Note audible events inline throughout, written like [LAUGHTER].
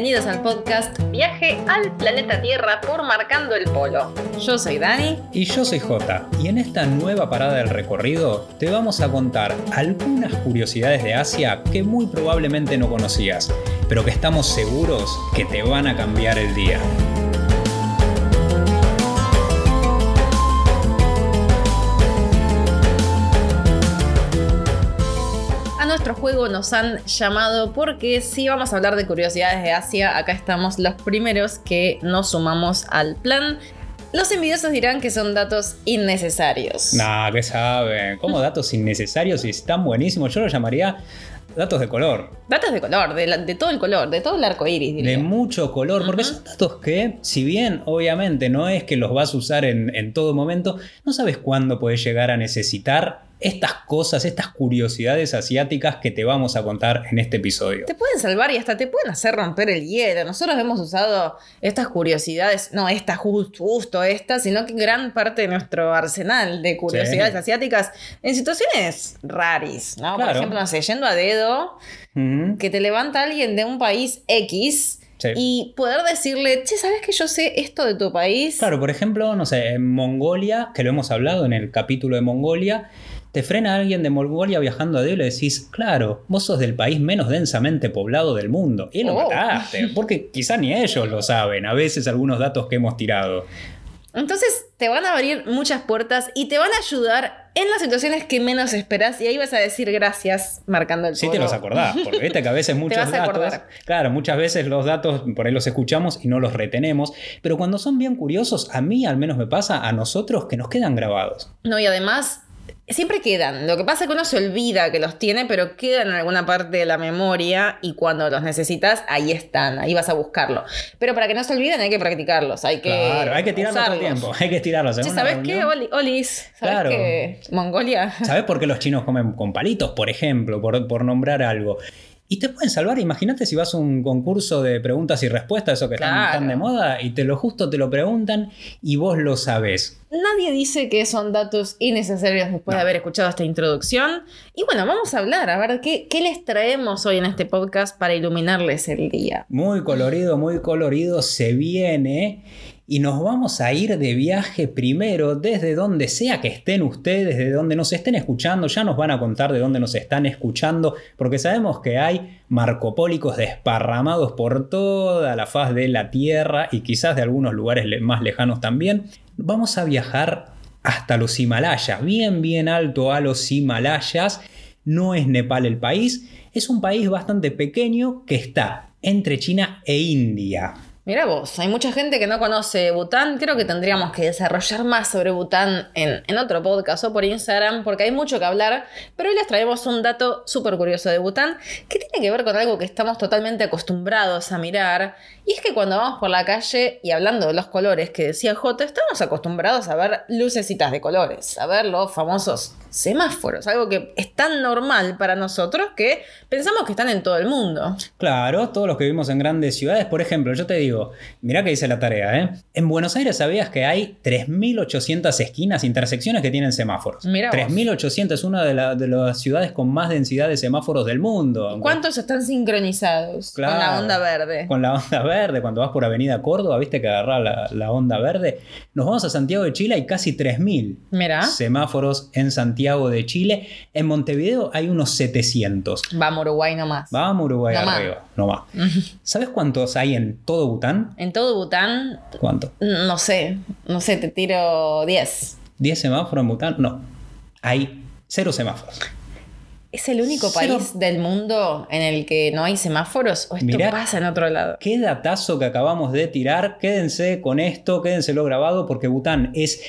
Bienvenidos al podcast Viaje al planeta Tierra por Marcando el Polo. Yo soy Dani. Y yo soy Jota. Y en esta nueva parada del recorrido te vamos a contar algunas curiosidades de Asia que muy probablemente no conocías, pero que estamos seguros que te van a cambiar el día. Nuestro juego nos han llamado porque si vamos a hablar de curiosidades de Asia, acá estamos los primeros que nos sumamos al plan. Los envidiosos dirán que son datos innecesarios. Nah, ¿qué saben? ¿Cómo [LAUGHS] datos innecesarios y están buenísimos? Yo lo llamaría datos de color. Datos de color, de, todo el color, de todo el arco iris. De mucho color, porque son datos que, si bien obviamente no es que los vas a usar en, en todo momento, no sabes cuándo puedes llegar a necesitar estas cosas, estas curiosidades asiáticas que te vamos a contar en este episodio. Te pueden salvar y hasta te pueden hacer romper el hielo. Nosotros hemos usado estas curiosidades, no esta justo, justo esta, sino que gran parte de nuestro arsenal de curiosidades asiáticas en situaciones raris, ¿no? Por ejemplo, no sé, yendo a dedo, que te levanta alguien de un país X. Y poder decirle, che, ¿sabes que yo sé esto de tu país? Claro, por ejemplo, no sé, en Mongolia, que lo hemos hablado en el capítulo de Mongolia, te frena alguien de Mongolia viajando a Dios y le decís, claro, vos sos del país menos densamente poblado del mundo. Y lo oh. mataste, porque quizá ni ellos lo saben, a veces algunos datos que hemos tirado. Entonces te van a abrir muchas puertas y te van a ayudar en las situaciones que menos esperas y ahí vas a decir gracias marcando el Sí te los acordás, porque viste que a veces [LAUGHS] muchos datos, claro, muchas veces los datos por ahí los escuchamos y no los retenemos, pero cuando son bien curiosos, a mí al menos me pasa, a nosotros que nos quedan grabados. No, y además siempre quedan. Lo que pasa es que uno se olvida que los tiene, pero quedan en alguna parte de la memoria y cuando los necesitas, ahí están, ahí vas a buscarlo. Pero para que no se olviden hay que practicarlos, hay que Claro, hay que tirarlos todo el tiempo, hay que tirarlos. ¿Sabes qué, Olis? ¿Sabes qué? Mongolia. ¿Sabes por qué los chinos comen con palitos, por ejemplo, por, por nombrar algo? Y te pueden salvar. Imagínate si vas a un concurso de preguntas y respuestas, eso que están tan de moda, y te lo justo te lo preguntan y vos lo sabés. Nadie dice que son datos innecesarios después de haber escuchado esta introducción. Y bueno, vamos a hablar, a ver qué, qué les traemos hoy en este podcast para iluminarles el día. Muy colorido, muy colorido se viene y nos vamos a ir de viaje primero desde donde sea que estén ustedes, desde donde nos estén escuchando, ya nos van a contar de dónde nos están escuchando, porque sabemos que hay marcopólicos desparramados por toda la faz de la Tierra y quizás de algunos lugares más lejanos también. Vamos a viajar hasta los Himalayas, bien bien alto a los Himalayas. No es Nepal el país, es un país bastante pequeño que está entre China e India. Mira vos, hay mucha gente que no conoce Bután. Creo que tendríamos que desarrollar más sobre Bután en, otro podcast o por Instagram, porque hay mucho que hablar. Pero hoy les traemos un dato súper curioso de Bután que tiene que ver con algo que estamos totalmente acostumbrados a mirar. Y es que cuando vamos por la calle y hablando de los colores que decía J, estamos acostumbrados a ver lucecitas de colores, a ver los famosos semáforos, algo que es tan normal para nosotros que pensamos que están en todo el mundo. Claro, todos los que vivimos en grandes ciudades, por ejemplo, yo te digo, mira que dice la tarea, ¿eh? En Buenos Aires sabías que hay 3.800 esquinas, intersecciones que tienen semáforos. Mira 3.800 es una de, las ciudades con más densidad de semáforos del mundo. ¿Cuántos están sincronizados con la onda verde? Con la onda verde, cuando vas por Avenida Córdoba, viste que agarrar la, la onda verde. Nos vamos a Santiago de Chile, hay casi 3.000 semáforos en Santiago de Chile. En Montevideo hay unos 700. Vamos Uruguay nomás. Vamos Uruguay arriba, nomás. ¿Sabes cuántos hay en todo Bután? En todo Bután. ¿Cuánto? No sé, no sé, te tiro 10. ¿10 semáforos en Bután? No. Hay cero semáforos. ¿Es el único país del mundo en el que no hay semáforos? ¿O esto pasa en otro lado? Qué datazo que acabamos de tirar. Quédense con esto, quédense lo grabado, porque Bután es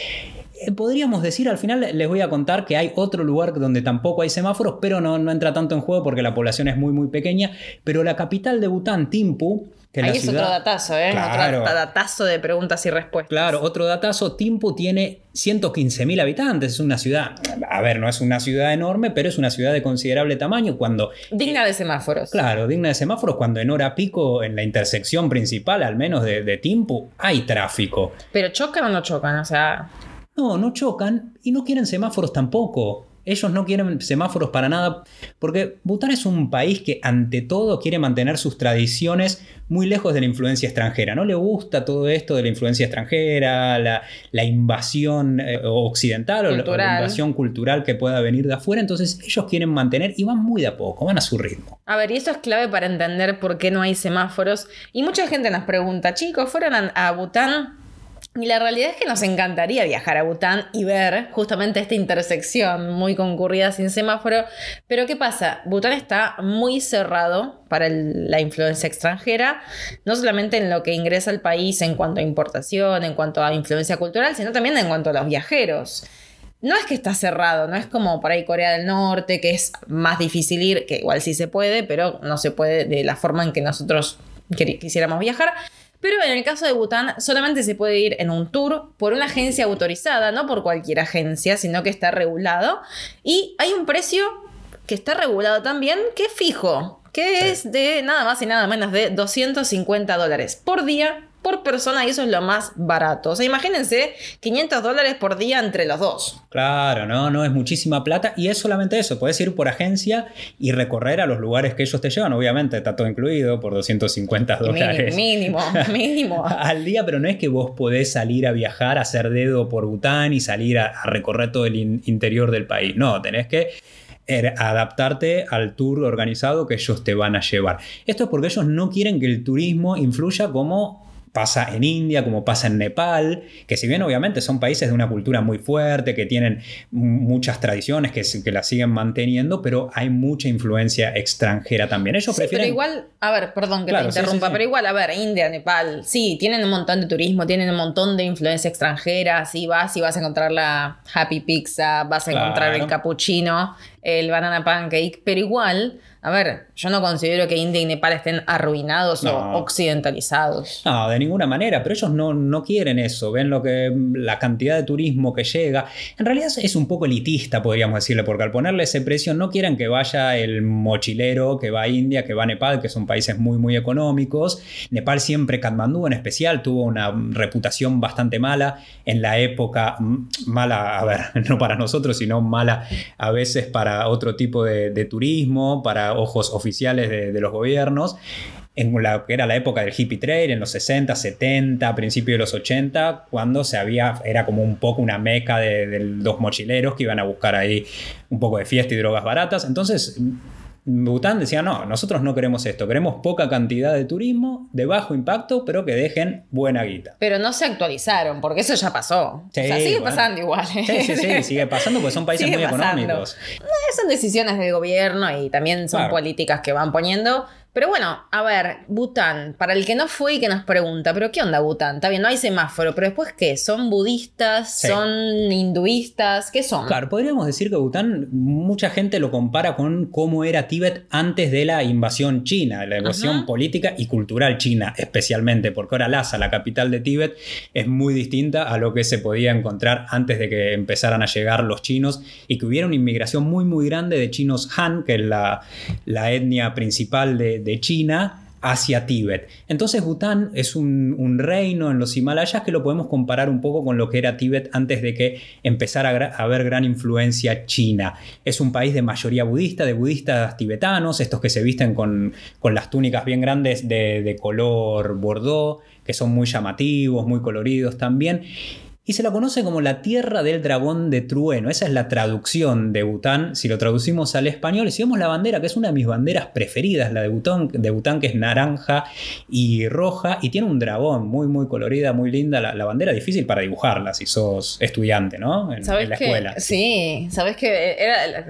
eh, podríamos decir, al final les voy a contar que hay otro lugar donde tampoco hay semáforos, pero no, no entra tanto en juego porque la población es muy muy pequeña. Pero la capital de Bután, Timpu, que Ahí es otro datazo, ¿eh? Otro datazo de preguntas y respuestas. Claro, otro datazo. Timpu tiene 115.000 habitantes. Es una ciudad, a ver, no es una ciudad enorme, pero es una ciudad de considerable tamaño. Cuando, digna de semáforos. Claro, digna de semáforos. Cuando en hora pico, en la intersección principal, al menos de, de Timpu, hay tráfico. Pero chocan o no chocan, o sea. No, no chocan y no quieren semáforos tampoco. Ellos no quieren semáforos para nada, porque Bután es un país que ante todo quiere mantener sus tradiciones muy lejos de la influencia extranjera. No le gusta todo esto de la influencia extranjera, la, invasión eh, occidental o la, invasión cultural que pueda venir de afuera. Entonces ellos quieren mantener y van muy de a poco, van a su ritmo. A ver, y eso es clave para entender por qué no hay semáforos. Y mucha gente nos pregunta, chicos, ¿fueron a Bután? Y la realidad es que nos encantaría viajar a Bután y ver justamente esta intersección muy concurrida sin semáforo. Pero ¿qué pasa? Bután está muy cerrado para la influencia extranjera, no solamente en lo que ingresa al país en cuanto a importación, en cuanto a influencia cultural, sino también en cuanto a los viajeros. No es que está cerrado, no es como por ahí Corea del Norte, que es más difícil ir, que igual sí se puede, pero no se puede de la forma en que nosotros quisiéramos viajar. Pero en el caso de Bután solamente se puede ir en un tour por una agencia autorizada, no por cualquier agencia, sino que está regulado. Y hay un precio que está regulado también, que es fijo, que es de nada más y nada menos de 250 dólares por día por persona y eso es lo más barato. O sea, imagínense 500 dólares por día entre los dos. Claro, no, no es muchísima plata y es solamente eso. Puedes ir por agencia y recorrer a los lugares que ellos te llevan. Obviamente está todo incluido por 250 dólares. Mínimo, [LAUGHS] mínimo. al día, pero no es que vos podés salir a viajar, a hacer dedo por Bután y salir a, recorrer todo el interior del país. No, tenés que adaptarte al tour organizado que ellos te van a llevar. Esto es porque ellos no quieren que el turismo influya como pasa en India, como pasa en Nepal, que si bien obviamente son países de una cultura muy fuerte, que tienen muchas tradiciones, que, que las siguen manteniendo, pero hay mucha influencia extranjera también. Ellos prefieren... Pero igual, a ver, perdón que te interrumpa, pero igual, a ver, India, Nepal, sí, tienen un montón de turismo, tienen un montón de influencia extranjera, sí vas y vas a encontrar la Happy Pizza, vas a encontrar el cappuccino, el banana pancake, pero igual a ver, yo no considero que India y Nepal estén arruinados o occidentalizados. No, de ninguna manera, pero ellos no, no quieren eso. Ven lo que la cantidad de turismo que llega. En realidad es un poco elitista, podríamos decirle, porque al ponerle ese precio no quieren que vaya el mochilero que va a India, que va a Nepal, que son países muy, muy económicos. Nepal siempre, Katmandú en especial, tuvo una reputación bastante mala en la época, mala, a ver, [LAUGHS] no para nosotros, sino mala a veces para otro tipo de, de turismo, para ojos oficiales de, los gobiernos en la que era la época del hippie trade, en los 60, 70, principios de los 80, cuando se había, era como un poco una meca de, de, los mochileros que iban a buscar ahí un poco de fiesta y drogas baratas. Entonces, Bután decía, no, nosotros no queremos esto, queremos poca cantidad de turismo, de bajo impacto, pero que dejen buena guita. Pero no se actualizaron, porque eso ya pasó. o sea, sigue pasando igual. Sí, sí, sí, sigue pasando porque son países muy económicos. son decisiones del gobierno y también son políticas que van poniendo. Pero bueno, a ver, Bután, para el que no fue y que nos pregunta, pero ¿qué onda Bután? Está bien, no hay semáforo, pero después ¿qué? ¿Son budistas? ¿Son hinduistas? ¿Qué son? Claro, podríamos decir que Bután, mucha gente lo compara con cómo era Tíbet antes de la invasión china, la invasión política y cultural china, especialmente, porque ahora Lhasa, la capital de Tíbet, es muy distinta a lo que se podía encontrar antes de que empezaran a llegar los chinos y que hubiera una inmigración muy, muy grande de chinos Han, que es la, la etnia principal de de, China hacia Tíbet. Entonces Bután es un, reino en los Himalayas que lo podemos comparar un poco con lo que era Tíbet antes de que empezara a, haber gran influencia china. Es un país de mayoría budista, de budistas tibetanos, estos que se visten con, las túnicas bien grandes de, de color bordeaux, que son muy llamativos, muy coloridos también y se la conoce como la tierra del dragón de trueno. Esa es la traducción de Bután, si lo traducimos al español. Y si vemos la bandera, que es una de mis banderas preferidas, la de Bután, de Bután que es naranja y roja, y tiene un dragón muy, muy colorida, muy linda. La, bandera difícil para dibujarla si sos estudiante, ¿no? En, la escuela. Sí, sabes que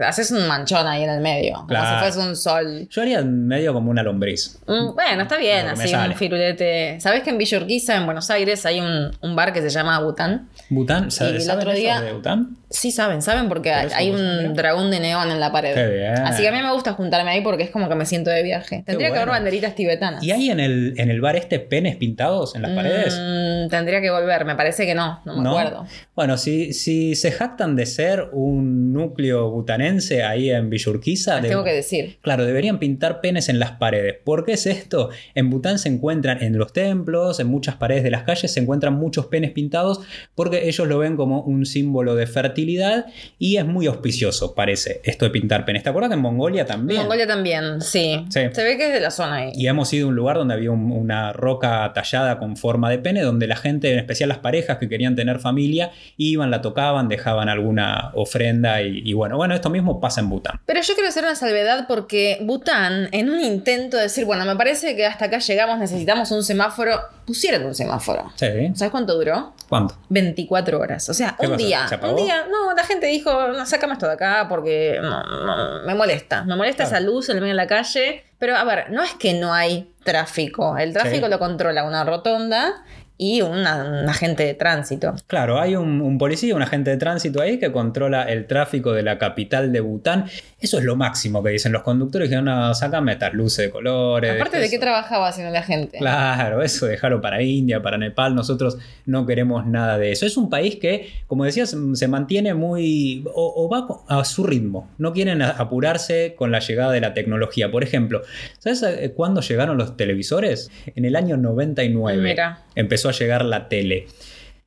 haces un manchón ahí en el medio, como si fuese un sol. Yo haría medio como una lombriz. Mm, bueno, está bien, así un firulete. ¿Sabes que en Villa en Buenos Aires, hay un, un bar que se llama Bután? Bután, ¿sabes el otro día, de Bután? Sí, saben, saben porque hay un dragón de neón en la pared. Qué bien. Así que a mí me gusta juntarme ahí porque es como que me siento de viaje. Tendría que haber banderitas tibetanas. ¿Y hay en el, en el bar este penes pintados en las paredes? Mm, tendría que volver, me parece que no, no me acuerdo. Bueno, si, si se jactan de ser un núcleo butanense ahí en Villurquiza. tengo que decir. Claro, deberían pintar penes en las paredes. ¿Por qué es esto? En Bután se encuentran en los templos, en muchas paredes de las calles, se encuentran muchos penes pintados porque ellos lo ven como un símbolo de fertilidad fertilidad y es muy auspicioso, parece, esto de pintar penes. ¿Te acuerdas que en Mongolia también? Mongolia también, sí. Sí. Se ve que es de la zona ahí. Y hemos ido a un lugar donde había un- una roca tallada con forma de pene, donde la gente, en especial las parejas que querían tener familia, iban, la tocaban, dejaban alguna ofrenda y, y bueno, bueno, esto mismo pasa en Bután. Pero yo quiero hacer una salvedad porque Bután, en un intento de decir, bueno, me parece que hasta acá llegamos, necesitamos un semáforo, pusieron un semáforo. Sí. ¿Sabes cuánto duró? ¿Cuánto? 24 horas. O sea, ¿Qué un pasó? día. ¿Se apagó? Un día. No, la gente dijo, no, sácame esto de acá porque no, no, me molesta. Me molesta Claro. esa luz en el medio de la calle. Pero a ver, no es que no hay tráfico. El tráfico Sí. lo controla una rotonda y una- un agente de tránsito. Claro, hay un, un policía, un agente de tránsito ahí que controla el tráfico de la capital de Bután. Eso es lo máximo que dicen los conductores, que no, sácame estas luces de colores. Aparte de qué trabajaba haciendo la gente. Claro, eso dejarlo para India, para Nepal, nosotros no queremos nada de eso. Es un país que, como decías, se mantiene muy... o, o va a su ritmo, no quieren a- apurarse con la llegada de la tecnología. Por ejemplo, ¿sabes eh, cuándo llegaron los televisores? En el año 99 Mira. empezó a llegar la tele.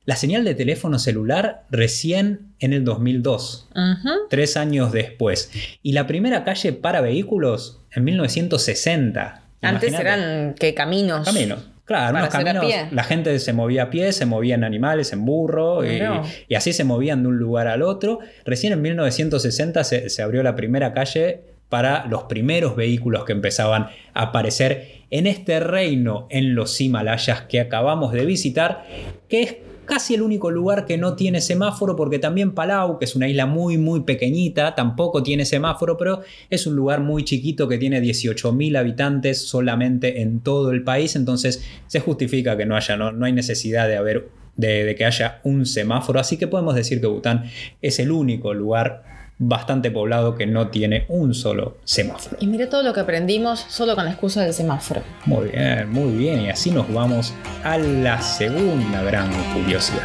La señal de teléfono celular recién en el 2002 Ujú. tres años después. Y la primera calle para vehículos en 1960. Antes eran que caminos. Caminos. Claro, unos caminos. La gente se movía a pie, se movían animales, en burro, y, así se movían de un lugar al otro. Recién en 1960 se, se abrió la primera calle para los primeros vehículos que empezaban a aparecer en este reino en los Himalayas que acabamos de visitar, que es casi el único lugar que no tiene semáforo, porque también Palau, que es una isla muy, muy pequeñita, tampoco tiene semáforo, pero es un lugar muy chiquito que tiene 18.000 habitantes solamente en todo el país, entonces se justifica que no haya, no, no hay necesidad de haber, de, de que haya un semáforo, así que podemos decir que Bután es el único lugar bastante poblado que no tiene un solo semáforo. Y mira todo lo que aprendimos solo con la excusa del semáforo. Muy bien, muy bien, y así nos vamos a la segunda gran curiosidad.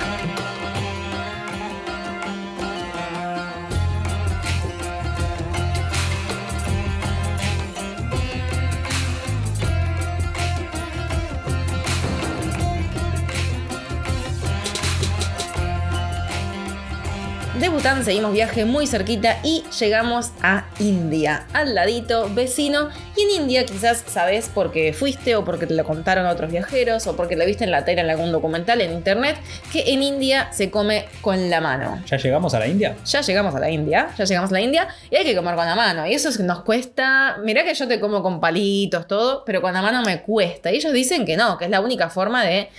Bután seguimos viaje muy cerquita y llegamos a India, al ladito, vecino. Y en India quizás sabes porque fuiste o porque te lo contaron otros viajeros o porque lo viste en la tele en algún documental en internet, que en India se come con la mano. ¿Ya llegamos a la India? Ya llegamos a la India, ya llegamos a la India y hay que comer con la mano. Y eso nos cuesta. Mirá que yo te como con palitos, todo, pero con la mano me cuesta. Y ellos dicen que no, que es la única forma de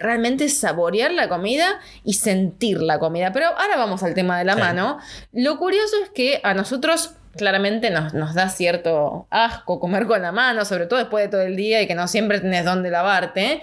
realmente saborear la comida y sentir la comida. Pero ahora vamos al tema de la Sí. mano. Lo curioso es que a nosotros claramente nos, nos da cierto asco comer con la mano, sobre todo después de todo el día y que no siempre tenés dónde lavarte.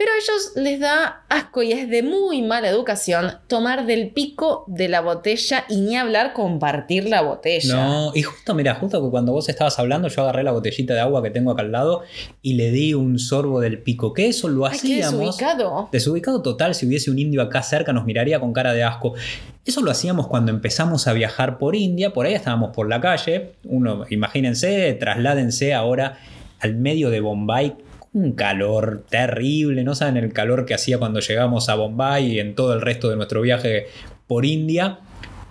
Pero a ellos les da asco y es de muy mala educación tomar del pico de la botella y ni hablar compartir la botella. No, y justo, mira, justo que cuando vos estabas hablando, yo agarré la botellita de agua que tengo acá al lado y le di un sorbo del pico. Que eso lo Ay, hacíamos. desubicado. Desubicado total, si hubiese un indio acá cerca nos miraría con cara de asco. Eso lo hacíamos cuando empezamos a viajar por India, por ahí estábamos por la calle. Uno, imagínense, trasládense ahora al medio de Bombay. Un calor terrible, no saben el calor que hacía cuando llegamos a Bombay y en todo el resto de nuestro viaje por India.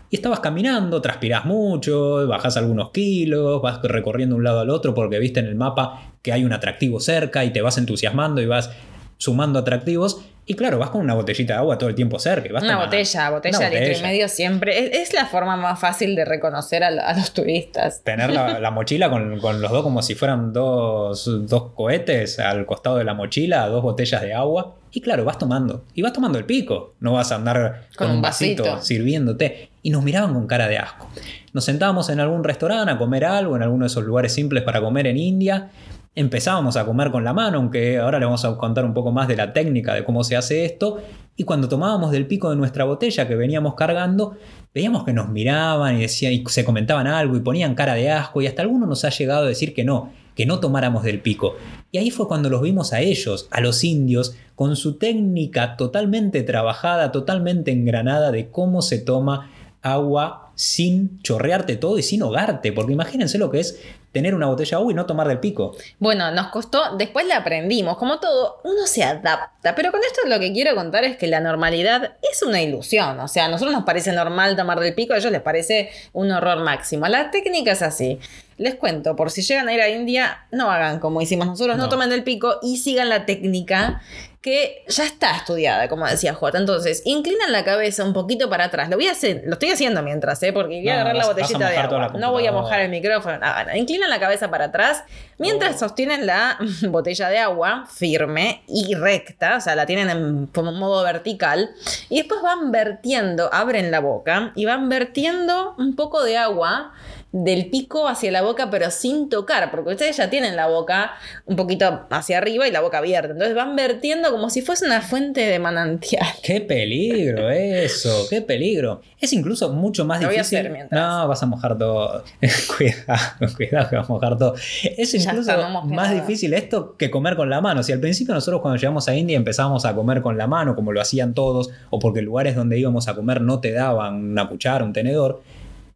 Y estabas caminando, transpirás mucho, bajás algunos kilos, vas recorriendo un lado al otro porque viste en el mapa que hay un atractivo cerca y te vas entusiasmando y vas sumando atractivos. Y claro, vas con una botellita de agua todo el tiempo cerca. vas Una tomando. botella, botella Una de litro y medio siempre. Es, es la forma más fácil de reconocer a, lo- a los turistas. Tener la, [LAUGHS] la mochila con, con los dos como si fueran dos, dos cohetes al costado de la mochila, dos botellas de agua. Y claro, vas tomando. Y vas tomando el pico. No vas a andar con, un vasito, vasito. sirviéndote. Y nos miraban con cara de asco. Nos sentábamos en algún restaurante a comer algo, en alguno de esos lugares simples para comer en India. Empezábamos a comer con la mano, aunque ahora le vamos a contar un poco más de la técnica de cómo se hace esto. Y cuando tomábamos del pico de nuestra botella que veníamos cargando, veíamos que nos miraban y, decían, y se comentaban algo y ponían cara de asco y hasta alguno nos ha llegado a decir que no, que no tomáramos del pico. Y ahí fue cuando los vimos a ellos, a los indios, con su técnica totalmente trabajada, totalmente engranada de cómo se toma agua sin chorrearte todo y sin hogarte, porque imagínense lo que es tener una botella de agua y no tomar del pico. Bueno, nos costó, después la aprendimos, como todo, uno se adapta, pero con esto lo que quiero contar es que la normalidad es una ilusión, o sea, a nosotros nos parece normal tomar del pico, a ellos les parece un horror máximo. La técnica es así. Les cuento, por si llegan a ir a India, no hagan como hicimos nosotros, no, No. tomen del pico y sigan la técnica que ya está estudiada, como decía Jota. Entonces, inclinan la cabeza un poquito para atrás. Lo voy a hacer, lo estoy haciendo mientras, ¿eh? porque voy a agarrar la vas- botellita de agua. No voy a mojar el micrófono. nada. Inclinan la cabeza para atrás mientras Oh. sostienen la [LAUGHS] botella de agua firme y recta, o sea, la tienen en como modo vertical. Y después van vertiendo, abren la boca y van vertiendo un poco de agua del pico hacia la boca, pero sin tocar, porque ustedes ya tienen la boca un poquito hacia arriba y la boca abierta. Entonces van vertiendo como si fuese una fuente de manantial. ¡Qué peligro eso! ¡Qué peligro! Es incluso mucho más Lo voy a difícil. hacer mientras. No, vas a mojar todo. [LAUGHS] cuidado, cuidado que vas a mojar todo. Es incluso está, no mojé más difícil esto que comer con la mano. Si al principio nosotros cuando llegamos a India empezábamos a comer con la mano, como lo hacían todos, o porque lugares donde íbamos a comer no te daban una cuchara, un tenedor.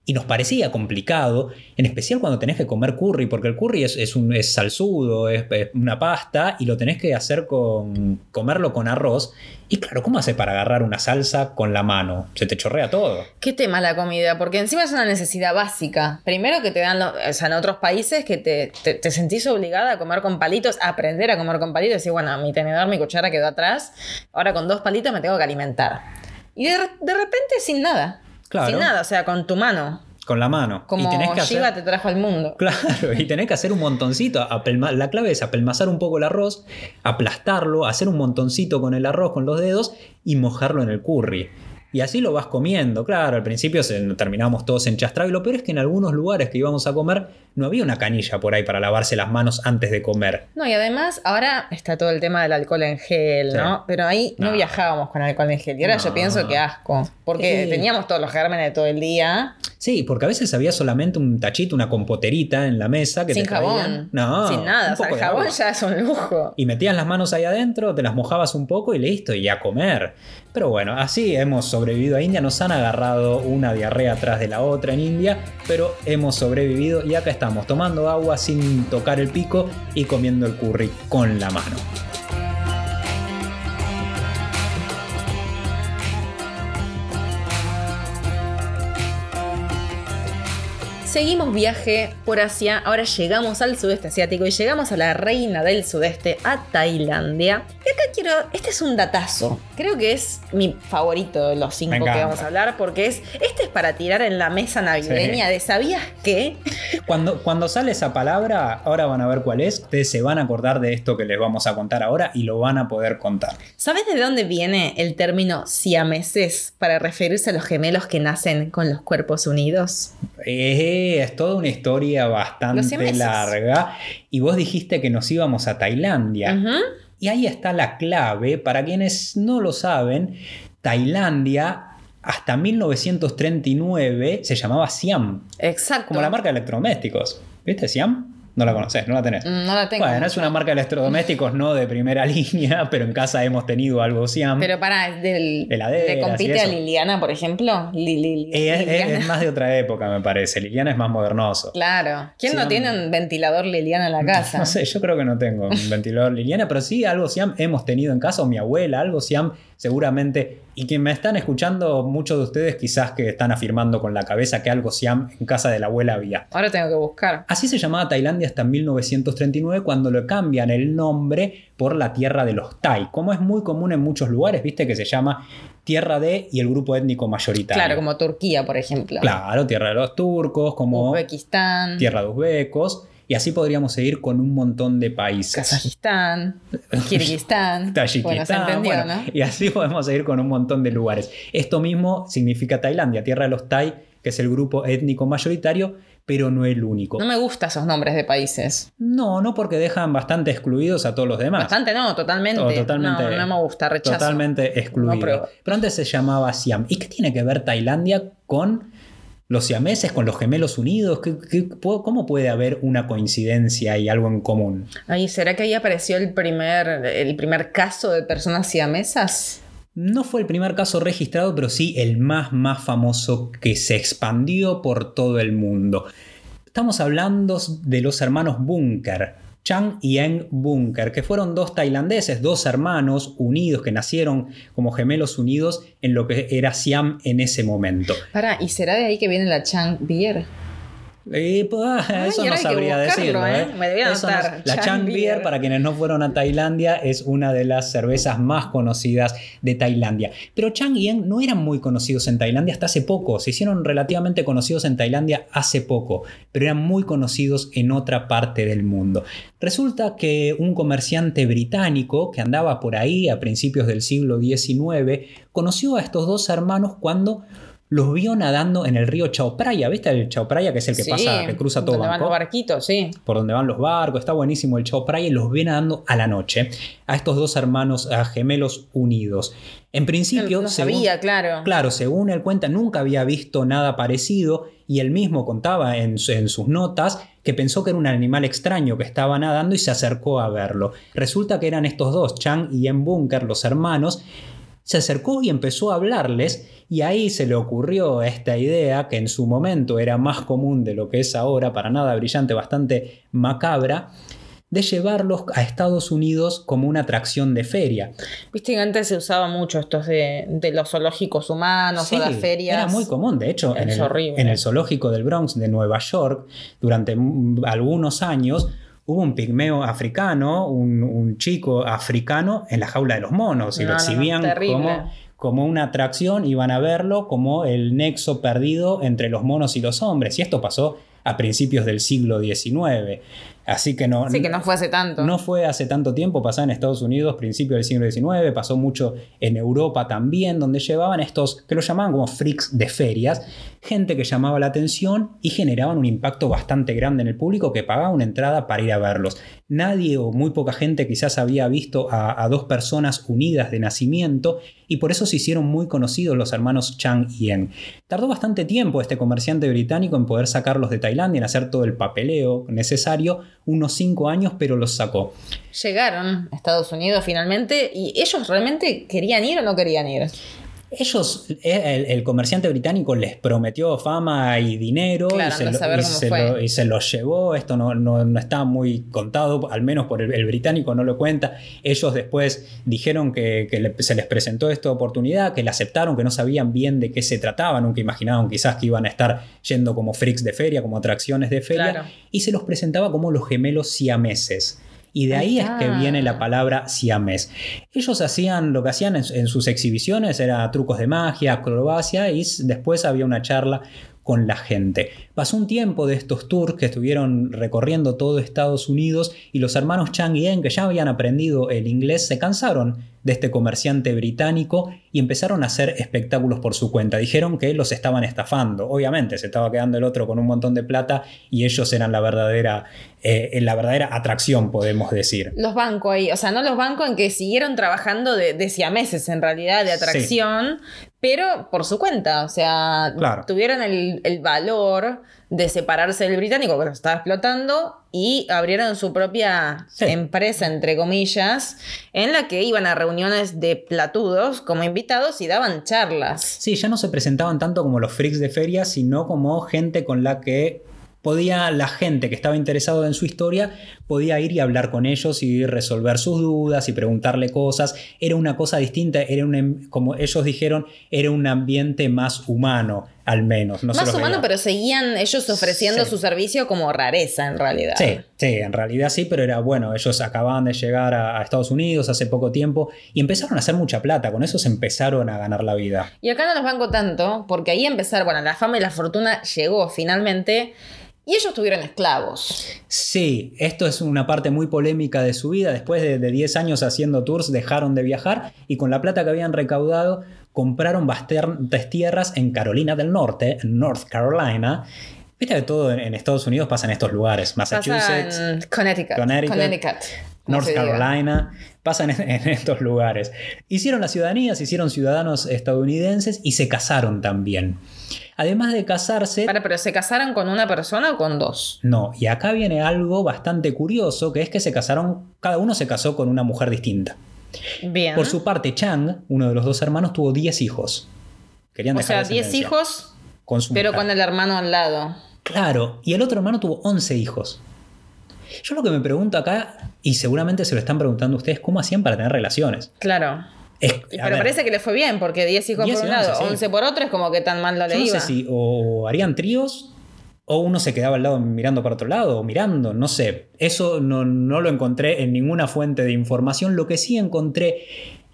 Y nos parecía complicado, en especial cuando tenés que comer curry, porque el curry es, un, es salsudo, es, una pasta, y lo tenés que hacer con. comerlo con arroz. Y claro, ¿cómo hace para agarrar una salsa con la mano? Se te chorrea todo. ¿Qué tema la comida? Porque encima es una necesidad básica. Primero que te dan, o sea, en otros países que te, te- sentís obligada a comer con palitos, a aprender a comer con palitos. Decir, bueno, mi tenedor, mi cuchara quedó atrás, ahora con dos palitos me tengo que alimentar. Y de, de repente sin nada. Claro. Sin nada, o sea, con tu mano. Con la mano. Como y tenés que hacer. Shiva te trajo al mundo. Claro, y tenés que hacer un montoncito. apelma- La clave es apelmazar un poco el arroz, aplastarlo, hacer un montoncito con el arroz con los dedos y mojarlo en el curry. Y así lo vas comiendo. Claro, al principio se, terminábamos todos enchastrados. Y lo peor es que en algunos lugares que íbamos a comer no había una canilla por ahí para lavarse las manos antes de comer. No, y además ahora está todo el tema del alcohol en gel, Sí. ¿no? Pero ahí no, No. viajábamos con alcohol en gel. Y ahora yo pienso que asco. Porque Sí. teníamos todos los gérmenes de todo el día. Sí, porque a veces había solamente un tachito, una compoterita en la mesa que sin te traían. jabón. No, Sin nada. O sea, el jabón agua. ya es un lujo. Y metías las manos ahí adentro, te las mojabas un poco y listo, y a comer. Pero bueno, así hemos sobrevivido a India. Nos han agarrado una diarrea atrás de la otra en India, pero hemos sobrevivido y acá estamos tomando agua sin tocar el pico y comiendo el curry con la mano. Seguimos viaje por Asia, ahora llegamos al sudeste asiático y llegamos a la reina del sudeste, a Tailandia. Y acá quiero, este es un datazo, creo que es mi favorito de los cinco que vamos a hablar, porque es, este es para tirar en la mesa navideña de ¿sabías qué? Cuando, cuando sale esa palabra, ahora van a ver cuál es. Ustedes se van a acordar de esto que les vamos a contar ahora y lo van a poder contar. ¿Sabes de dónde viene el término siameses para referirse a los gemelos que nacen con los cuerpos unidos? Eh, es toda una historia bastante larga. Y vos dijiste que nos íbamos a Tailandia. Y ahí está la clave, para quienes no lo saben, Tailandia hasta 1939 se llamaba Siam, Exacto. como la marca de electrodomésticos. ¿Viste Siam? No la conoces, no la tenés. Mm, No la tengo. Bueno, es una marca de electrodomésticos no de primera [LAUGHS] línea, pero en casa hemos tenido algo Siam. Pero para, del, ¿te compite a. Liliana, por ejemplo? Li- li- Eh, es- Liliana. es más de otra época, me parece. Liliana es más modernoso. Claro. ¿Quién no tiene un ventilador Liliana en la casa? No sé, yo creo que no tengo un ventilador Liliana, pero sí algo Siam hemos tenido en casa, o mi abuela, algo Siam seguramente. Y que me están escuchando, muchos de ustedes quizás que están afirmando con la cabeza que algo Siam en casa de la abuela había. Ahora tengo que buscar. Así se llamaba Tailandia hasta 1939 cuando le cambian el nombre por la tierra de los Thai, como es muy común en muchos lugares, viste que se llama tierra de y el grupo étnico mayoritario. Claro, como Turquía, por ejemplo. Claro, tierra de los turcos, como Uzbekistán, tierra de uzbecos, y así podríamos seguir con un montón de países. Kazajistán, Kirguistán. [LAUGHS] Tayikistán, Bueno. Y así podemos seguir con un montón de lugares. Esto mismo significa Tailandia, tierra de los Thai, que es el grupo étnico mayoritario, pero no el único. No me gustan esos nombres de países. No, no porque dejan bastante excluidos a todos los demás. Bastante no, totalmente. O totalmente- no, no me gusta, rechazo. Totalmente excluido. No pero antes se llamaba Siam. ¿Y qué tiene que ver Tailandia con los siameses, con los gemelos unidos? ¿Qué- qué- ¿Cómo puede haber una coincidencia y algo en común? Ay, ¿será que ahí apareció el primer, el primer caso de personas siamesas? No fue el primer caso registrado, pero sí el más más famoso que se expandió por todo el mundo. Estamos hablando de los hermanos Bunker. Chang y Eng Bunker, que fueron dos tailandeses, dos hermanos unidos que nacieron como gemelos unidos en lo que era Siam en ese momento. Para, ¿y será de ahí que viene la Chang Beer? Eh, pues, eso no sabría decirlo. ¿eh? la Chang Beer, para quienes no fueron a Tailandia, es una de las cervezas más conocidas de Tailandia. Pero Chang y Eng no eran muy conocidos en Tailandia hasta hace poco. Se hicieron relativamente conocidos en Tailandia hace poco, pero eran muy conocidos en otra parte del mundo. Resulta que un comerciante británico que andaba por ahí a principios del siglo XIX conoció a estos dos hermanos cuando los vio nadando en el río Chao Phraya. ¿Viste el Chao Phraya que es el que pasa, que cruza todo donde van los barquitos, sí. Por donde van los barcos, está buenísimo el Chao Phraya y los ve nadando a la noche a estos dos hermanos a gemelos unidos. En principio, no sabía, claro. Claro, según él cuenta, nunca había visto nada parecido y él mismo contaba en, en sus notas que pensó que era un animal extraño que estaba nadando y se acercó a verlo. Resulta que eran estos dos, Chang y En Bunker, los hermanos, se acercó y empezó a hablarles y ahí se le ocurrió esta idea que en su momento era más común de lo que es ahora, para nada brillante, bastante macabra, de llevarlos a Estados Unidos como una atracción de feria. Viste que antes se usaba mucho estos de, los zoológicos humanos o las ferias. Era muy común, de hecho, en el, zoológico del Bronx de Nueva York, durante algunos años, hubo un pigmeo africano, un, chico africano en la jaula de los monos y lo exhibían como, como una atracción, iban a verlo como el nexo perdido entre los monos y los hombres. Y esto pasó a principios del siglo XIX. Así que no. Sí, que no fue hace tanto. No fue hace tanto tiempo, pasaba en Estados Unidos, principios del siglo XIX, pasó mucho en Europa también, donde llevaban estos, que lo llamaban como freaks de ferias, gente que llamaba la atención y generaban un impacto bastante grande en el público que pagaba una entrada para ir a verlos. Nadie o muy poca gente quizás había visto a, a dos personas unidas de nacimiento y por eso se hicieron muy conocidos los hermanos Chang y En. Tardó bastante tiempo este comerciante británico en poder sacarlos de Tailandia, en hacer todo el papeleo necesario, unos cinco años, pero los sacó. Llegaron a Estados Unidos finalmente y ellos realmente querían ir o no querían ir. Ellos, eh, el, comerciante británico les prometió fama y dinero y, se lo, llevó. Esto no, no, está muy contado, al menos por el, británico no lo cuenta. Ellos después dijeron que, se les presentó esta oportunidad, que la aceptaron, que no sabían bien de qué se trataba, nunca imaginaban quizás que iban a estar yendo como freaks de feria, como atracciones de feria, y se los presentaba como los gemelos siameses. Y de ahí, es que viene la palabra siamés. Ellos hacían lo que hacían en, sus exhibiciones, era trucos de magia, acrobacia, y después había una charla con la gente. Pasó un tiempo de estos tours que estuvieron recorriendo todo Estados Unidos y los hermanos Chang y En, que ya habían aprendido el inglés, se cansaron de este comerciante británico y empezaron a hacer espectáculos por su cuenta. Dijeron que los estaban estafando. Obviamente, se estaba quedando el otro con un montón de plata y ellos eran la verdadera, eh, la verdadera atracción, podemos decir. Los bancos ahí, o sea, no los bancos en que siguieron trabajando de, de meses en realidad, de atracción, pero por su cuenta, o sea, tuvieron el, el valor de separarse del británico que los estaba explotando y abrieron su propia empresa, entre comillas, en la que iban a reuniones de platudos como invitados y daban charlas. Sí, ya no se presentaban tanto como los freaks de feria, sino como gente con la que podía la gente que estaba interesada en su historia podía ir y hablar con ellos y resolver sus dudas y preguntarle cosas. Era una cosa distinta, era un, em, como ellos dijeron, era un ambiente más humano, al menos. más humano, pero seguían ellos ofreciendo su servicio como rareza en realidad. Sí, sí, en realidad sí, pero era bueno, ellos acababan de llegar a, Estados Unidos hace poco tiempo y empezaron a hacer mucha plata, con eso se empezaron a ganar la vida. Y acá no los banco tanto, porque ahí empezar, bueno, la fama y la fortuna llegó finalmente y ellos tuvieron esclavos. Sí, esto es una parte muy polémica de su vida. Después de, 10 años haciendo tours, dejaron de viajar y con la plata que habían recaudado compraron bastantes tierras en Carolina del Norte, en North Carolina. Viste que todo en, Estados Unidos pasa en estos lugares. Massachusetts, Connecticut, Connecticut, North Carolina, pasan en, en, estos lugares. Hicieron la ciudadanía, se hicieron ciudadanos estadounidenses y se casaron también. Además de casarse... pero ¿se casaron con una persona o con dos? No, y acá viene algo bastante curioso, que es que se casaron, cada uno se casó con una mujer distinta. Bien. Por su parte, Chang, uno de los dos hermanos, tuvo 10 hijos. Querían o sea, 10 hijos, con su pero con el hermano al lado. Claro, y el otro hermano tuvo 11 hijos. Yo lo que me pregunto acá, y seguramente se lo están preguntando ustedes, ¿cómo hacían para tener relaciones? Claro. Es- Pero ver, parece que le fue bien, porque 10 hijos 10 por un lado, 11, sí. 11 por otro, es como que tan mal no le yo no iba. sé si o harían tríos o uno se quedaba al lado mirando para otro lado o mirando, no sé. Eso no, no lo encontré en ninguna fuente de información. Lo que sí encontré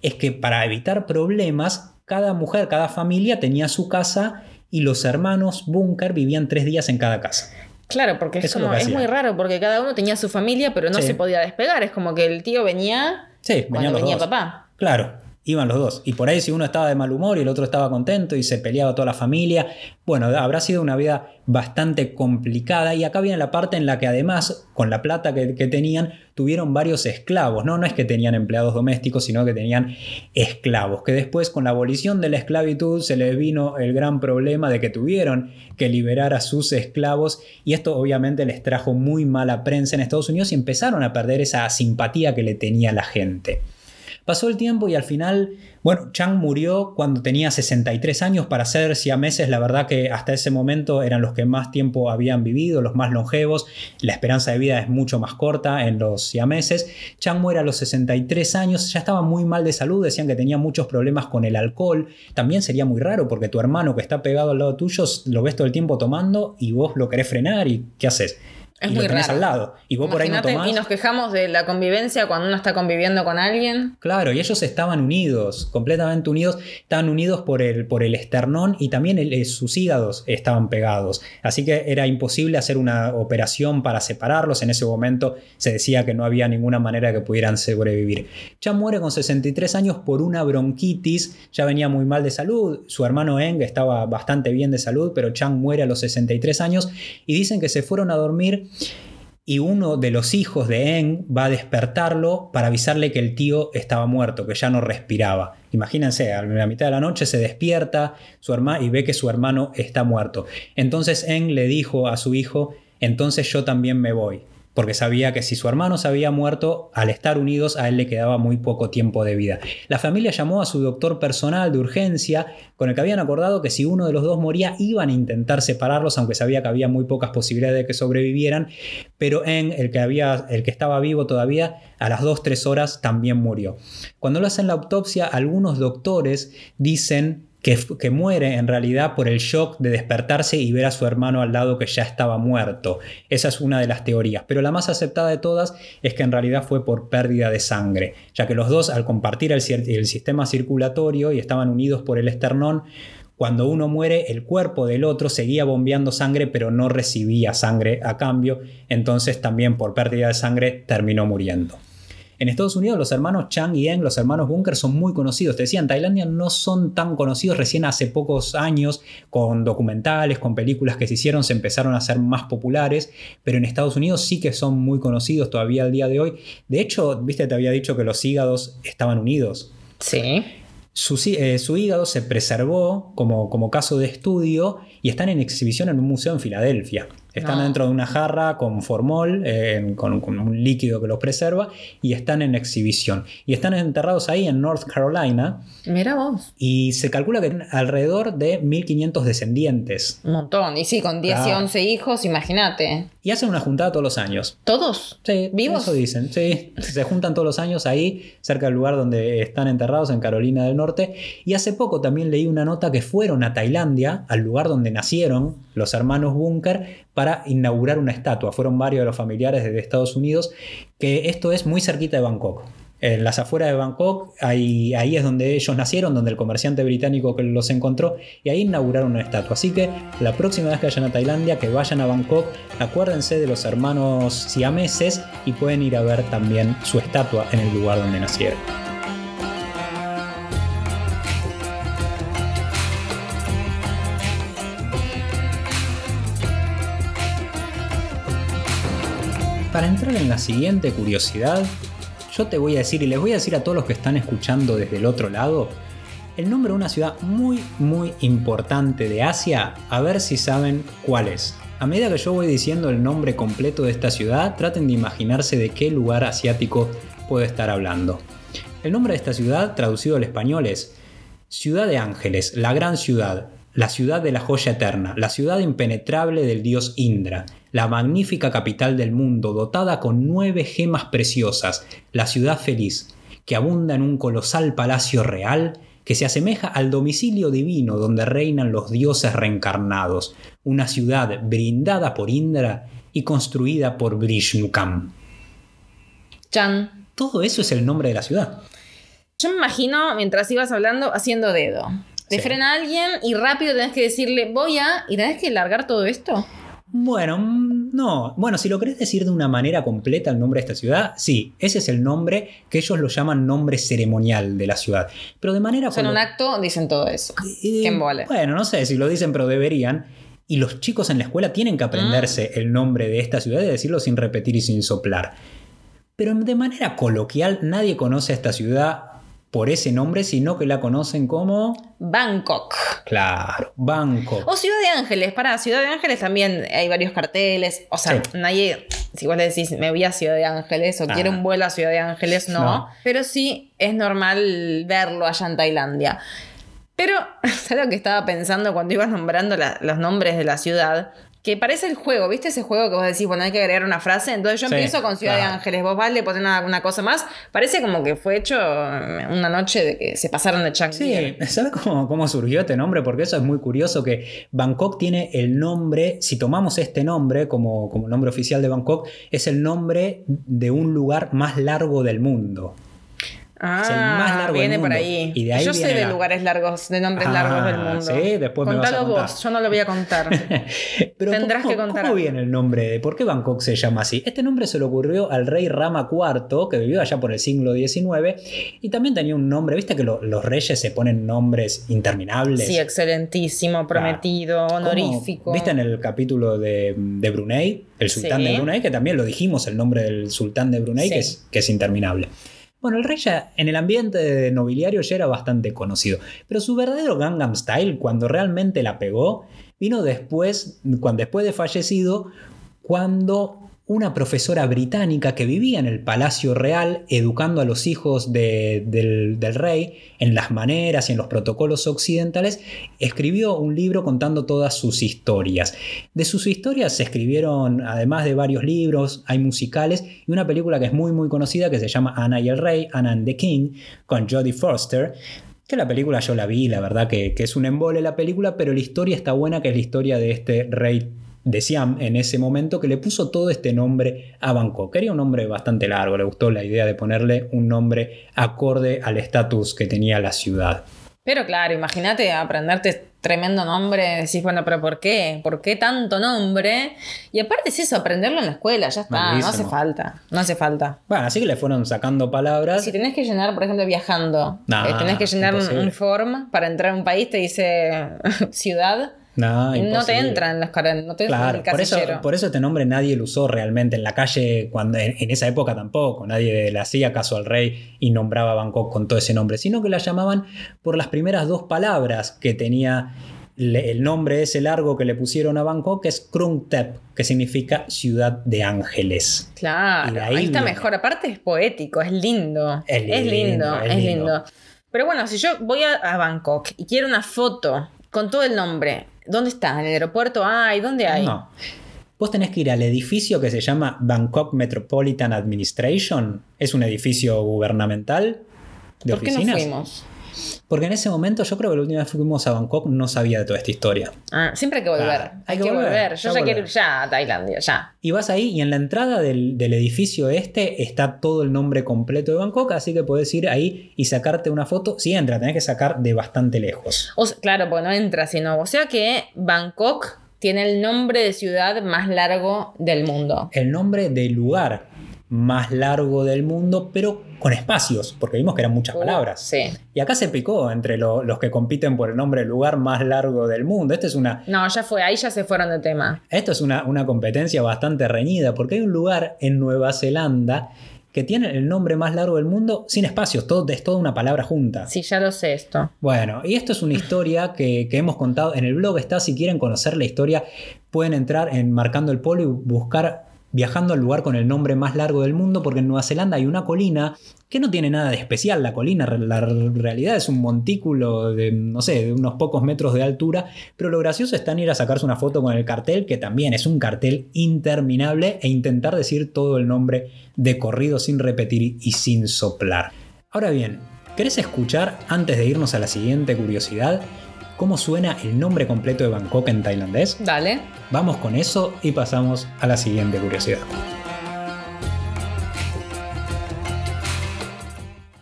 es que para evitar problemas, cada mujer, cada familia tenía su casa y los hermanos Bunker vivían tres días en cada casa. Claro, porque es, Eso como, es muy raro, porque cada uno tenía su familia, pero no Sí. se podía despegar. Es como que el tío venía Sí, cuando venía papá. Claro, iban los dos. Y por ahí si uno estaba de mal humor y el otro estaba contento y se peleaba toda la familia, bueno, habrá sido una vida bastante complicada. Y acá viene la parte en la que además, con la plata que, tenían, tuvieron varios esclavos. ¿no? no es que tenían empleados domésticos, sino que tenían esclavos. Que después, con la abolición de la esclavitud, se les vino el gran problema de que tuvieron que liberar a sus esclavos. Y esto obviamente les trajo muy mala prensa en Estados Unidos y empezaron a perder esa simpatía que le tenía la gente. Pasó el tiempo y al final, bueno, Chang murió cuando tenía 63 años. Para ser siameses, la verdad que hasta ese momento eran los que más tiempo habían vivido, los más longevos. La esperanza de vida es mucho más corta en los siameses. Chang muere a los 63 años, ya estaba muy mal de salud, decían que tenía muchos problemas con el alcohol. También sería muy raro porque tu hermano que está pegado al lado tuyo lo ves todo el tiempo tomando y vos lo querés frenar y ¿qué haces? Es y muy lo tenés raro. al lado. Y vos por ahí no tomás. y nos quejamos de la convivencia cuando uno está conviviendo con alguien. Claro, y ellos estaban unidos, completamente unidos, estaban unidos por el, por el esternón y también el- eh, sus hígados estaban pegados. Así que era imposible hacer una operación para separarlos. En ese momento se decía que no había ninguna manera que pudieran sobrevivir. Chan muere con 63 años por una bronquitis, ya venía muy mal de salud. Su hermano Eng estaba bastante bien de salud, pero Chang muere a los 63 años y dicen que se fueron a dormir y uno de los hijos de Eng va a despertarlo para avisarle que el tío estaba muerto, que ya no respiraba. Imagínense, a la mitad de la noche se despierta su hermano y ve que su hermano está muerto. Entonces Eng le dijo a su hijo, entonces yo también me voy, porque sabía que si su hermano se había muerto, al estar unidos a él le quedaba muy poco tiempo de vida. La familia llamó a su doctor personal de urgencia, con el que habían acordado que si uno de los dos moría iban a intentar separarlos, aunque sabía que había muy pocas posibilidades de que sobrevivieran, pero en el que, había, el que estaba vivo todavía, a las 2-3 horas también murió. Cuando le hacen la autopsia, algunos doctores dicen que, muere en realidad por el shock de despertarse y ver a su hermano al lado que ya estaba muerto. Esa es una de las teorías, pero la más aceptada de todas es que en realidad fue por pérdida de sangre, ya que los dos al compartir el, el sistema circulatorio y estaban unidos por el esternón, cuando uno muere, el cuerpo del otro seguía bombeando sangre, pero no recibía sangre a cambio, entonces también por pérdida de sangre terminó muriendo. En Estados Unidos los hermanos Chang y Eng, los hermanos Bunker, son muy conocidos. Te decía, en Tailandia no son tan conocidos. Recién hace pocos años, con documentales, con películas que se hicieron, se empezaron a ser más populares. Pero en Estados Unidos sí que son muy conocidos todavía al día de hoy. De hecho, viste, te había dicho que los hígados estaban unidos. Sí. Su, eh, su, hígado se preservó como, como, caso de estudio y están en exhibición en un museo en Filadelfia. Están no. dentro de una jarra con formol, eh, con, con, un líquido que los preserva, y están en exhibición. Y están enterrados ahí en North Carolina. Mira vos. Y se calcula que tienen alrededor de 1500 descendientes. Un montón. Y sí, con 10 ah. y 11 hijos, imagínate. Y hacen una juntada todos los años. ¿Todos? Sí, ¿Vivos? Eso dicen. Sí, se juntan todos los años ahí, cerca del lugar donde están enterrados, en Carolina del Norte. Y hace poco también leí una nota que fueron a Tailandia, al lugar donde nacieron los hermanos Bunker, para inaugurar una estatua. Fueron varios de los familiares de Estados Unidos, que esto es muy cerquita de Bangkok. En las afueras de Bangkok, ahí, es donde ellos nacieron, donde el comerciante británico los encontró, y ahí inauguraron una estatua. Así que la próxima vez que vayan a Tailandia, que vayan a Bangkok, acuérdense de los hermanos siameses y pueden ir a ver también su estatua en el lugar donde nacieron. Para entrar en la siguiente curiosidad, yo te voy a decir y les voy a decir a todos los que están escuchando desde el otro lado el nombre de una ciudad muy muy importante de Asia, a ver si saben cuál es. A medida que yo voy diciendo el nombre completo de esta ciudad, traten de imaginarse de qué lugar asiático puedo estar hablando. El nombre de esta ciudad, traducido al español, es Ciudad de Ángeles, la gran ciudad, la ciudad de la joya eterna, la ciudad impenetrable del dios Indra, la magnífica capital del mundo dotada con nueve gemas preciosas, la ciudad feliz, que abunda en un colosal palacio real que se asemeja al domicilio divino donde reinan los dioses reencarnados, una ciudad brindada por Indra y construida por Vishnukam. Chan. Todo eso es el nombre de la ciudad. Yo me imagino, mientras ibas hablando, haciendo dedo. Te Sí. frena alguien y rápido tenés que decirle, voy a... ¿Y tenés que largar todo esto? Bueno, mm, no. Bueno, si lo querés decir de una manera completa el nombre de esta ciudad, sí, ese es el nombre que ellos lo llaman nombre ceremonial de la ciudad. Pero de manera O sea, en un acto dicen todo eso. Eh, Qué embole. Bueno, no sé si lo dicen, pero deberían. Y los chicos en la escuela tienen que aprenderse Mm. el nombre de esta ciudad y decirlo sin repetir y sin soplar. Pero de manera coloquial, nadie conoce a esta ciudad por ese nombre, sino que la conocen como. Bangkok. Claro, Bangkok. O Ciudad de Ángeles. Para Ciudad de Ángeles también hay varios carteles. O sea, Sí. nadie. Si vos le decís, me voy a Ciudad de Ángeles o Ah. quiero un vuelo a Ciudad de Ángeles, no. No. Pero sí es normal verlo allá en Tailandia. Pero, [LAUGHS] ¿sabes lo que estaba pensando cuando ibas nombrando la- los nombres de la ciudad? Que parece el juego, ¿viste ese juego que vos decís, bueno, hay que agregar una frase? Entonces yo Sí, empiezo con Ciudad de. Ángeles, vos vas, le pones una, una cosa más. Parece como que fue hecho eh, una noche de que se pasaron de Chang Sí, ¿sabes cómo, cómo surgió este nombre? Porque eso es muy curioso que Bangkok tiene el nombre, si tomamos este nombre como, como nombre oficial de Bangkok, es el nombre de un lugar más largo del mundo. Ah, Es el más largo del viene por ahí. Y de ahí Yo sé de la- lugares largos, de nombres Ah, largos del mundo. sí, después me vas a vos, yo no lo voy a contar. [LAUGHS] Pero Tendrás ¿cómo, que contar ¿Cómo viene el nombre? de- ¿Por qué Bangkok se llama así? Este nombre se le ocurrió al rey Rama IV, que vivió allá por el siglo XIX, y también tenía un nombre, viste que lo- los reyes se ponen nombres interminables. sí, excelentísimo, prometido, honorífico. ¿Viste en el capítulo de, de Brunei? El sultán Sí. de Brunei, que también lo dijimos, el nombre del sultán de Brunei, Sí. que, es, que es interminable. Bueno, el rey ya en el ambiente nobiliario ya era bastante conocido, pero su verdadero Gangnam Style, cuando realmente la pegó, vino después, cuando después de fallecido, cuando una profesora británica que vivía en el Palacio Real educando a los hijos de- del, del rey en las maneras y en los protocolos occidentales, escribió un libro contando todas sus historias. De sus historias se escribieron, además de varios libros, hay musicales y una película que es muy muy conocida que se llama Anna y el Rey, Anna and the King, con Jodie Foster. Que la película yo la vi, la verdad que, que es un embole la película, pero la historia está buena, que es la historia de este rey de Siam en ese momento que le puso todo este nombre a Bangkok. Quería un nombre bastante largo, le gustó la idea de ponerle un nombre acorde al estatus que tenía la ciudad. Pero claro, imagínate aprenderte tremendo nombre, decís, bueno, pero ¿por qué? ¿Por qué tanto nombre? Y aparte es eso, aprenderlo en la escuela, ya está, no hace falta, no hace falta. Bueno, así que le fueron sacando palabras. Si tenés que llenar, por ejemplo, viajando, No, eh, tenés que llenar imposible. un form para entrar a un país, te dice [LAUGHS] ciudad, No, y no te imposible. entra en los cara- no te Claro, el por eso, por eso este nombre nadie lo usó realmente en la calle, cuando en, en esa época tampoco, nadie le hacía caso al rey y nombraba a Bangkok con todo ese nombre, sino que la llamaban por las primeras dos palabras que tenía le- el nombre ese largo que le pusieron a Bangkok, que es Krung Thep, que significa ciudad de ángeles. Claro, de ahí, ahí está viene. mejor. Aparte es poético, es lindo. Es Es lindo, es lindo. Pero bueno, si yo voy a, a Bangkok y quiero una foto con todo el nombre, ¿dónde está? ¿En el aeropuerto hay? ¿Dónde hay? No. Vos tenés que ir al edificio que se llama Bangkok Metropolitan Administration. Es un edificio gubernamental de ¿Por qué no oficinas. fuimos? Porque en ese momento yo creo que la última vez que fuimos a Bangkok no sabía de toda esta historia. Ah, siempre hay que volver. Claro, hay, que, volver. Yo ya quiero ir ya a Tailandia, ya. Y vas ahí y en la entrada del, del edificio este está todo el nombre completo de Bangkok, así que podés ir ahí y sacarte una foto. Si entra, tenés que sacar de bastante lejos. O sea, claro, porque no entra, sino. O sea que Bangkok tiene el nombre de ciudad más largo del mundo. El nombre del lugar más largo del mundo, pero con espacios, porque vimos que eran muchas palabras. Sí. Y acá se picó entre lo- los que compiten por el nombre del lugar más largo del mundo. Esta es una, No, ya fue, ahí ya se fueron de tema. Esto es una, una competencia bastante reñida, porque hay un lugar en Nueva Zelanda que tiene el nombre más largo del mundo sin espacios, todo, es toda una palabra junta. Sí, ya lo sé esto. Bueno, y esto es una historia que, que hemos contado en el blog. Está, si quieren conocer la historia, pueden entrar en Marcando el Polo y buscar viajando al lugar con el nombre más largo del mundo, porque en Nueva Zelanda hay una colina que no tiene nada de especial. La colina, la realidad es un montículo de, no sé, de unos pocos metros de altura, pero lo gracioso está en ir a sacarse una foto con el cartel, que también es un cartel interminable, e intentar decir todo el nombre de corrido sin repetir y sin soplar. Ahora bien, ¿querés escuchar, antes de irnos a la siguiente curiosidad, cómo suena el nombre completo de Bangkok en tailandés? Dale. Vamos con eso y pasamos a la siguiente curiosidad.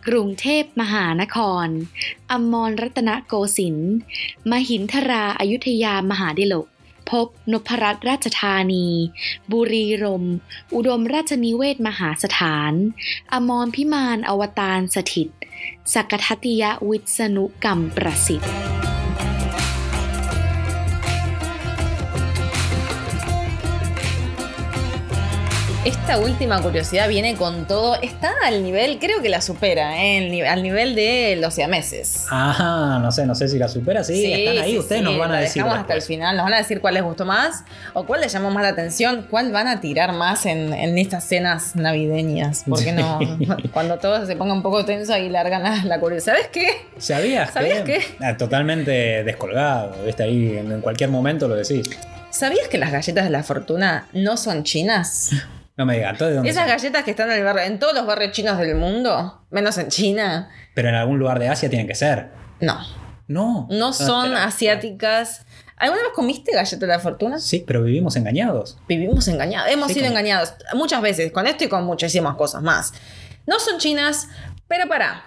กรุงเทพมหานคร อมรรัตนโกสินทร์ มหินทราอายุทยามหาดิลก พบนพรัตน์ราชธานี บุรีรมย์อุดมราชนิเวศมหาสถาน อมรพิมานอวตารสถิต สักทัติยวิษณุกรรมประสิทธิ์ Esta última curiosidad viene con todo. Está al nivel, creo que la supera, ¿eh? Al nivel de los siameses. Ah, no sé, no sé si la supera. Sí, están ahí, sí, ustedes sí, nos van a decir. dejamos hasta el final, nos van a decir cuál les gustó más o cuál les llamó más la atención, cuál van a tirar más en, en estas cenas navideñas. Porque no, cuando todo se ponga un poco tenso y largan la, la curiosidad. ¿Sabes qué? ¿Sabías, ¿Sabías que? Ah, totalmente descolgado, ¿viste? Ahí en en cualquier momento lo decís. ¿Sabías que las galletas de la fortuna no son chinas? No me digas, ¿todo de dónde Esas son? galletas que están en, el barrio, en todos los barrios chinos del mundo, menos en China, Pero en algún lugar de Asia tienen que ser. no. No. No son pero- asiáticas. ¿Alguna vez comiste galleta de la fortuna? Sí, pero vivimos engañados. Vivimos engañados. Hemos Sí, sido con- engañados muchas veces, con esto y con muchísimas cosas más. No son chinas, pero para.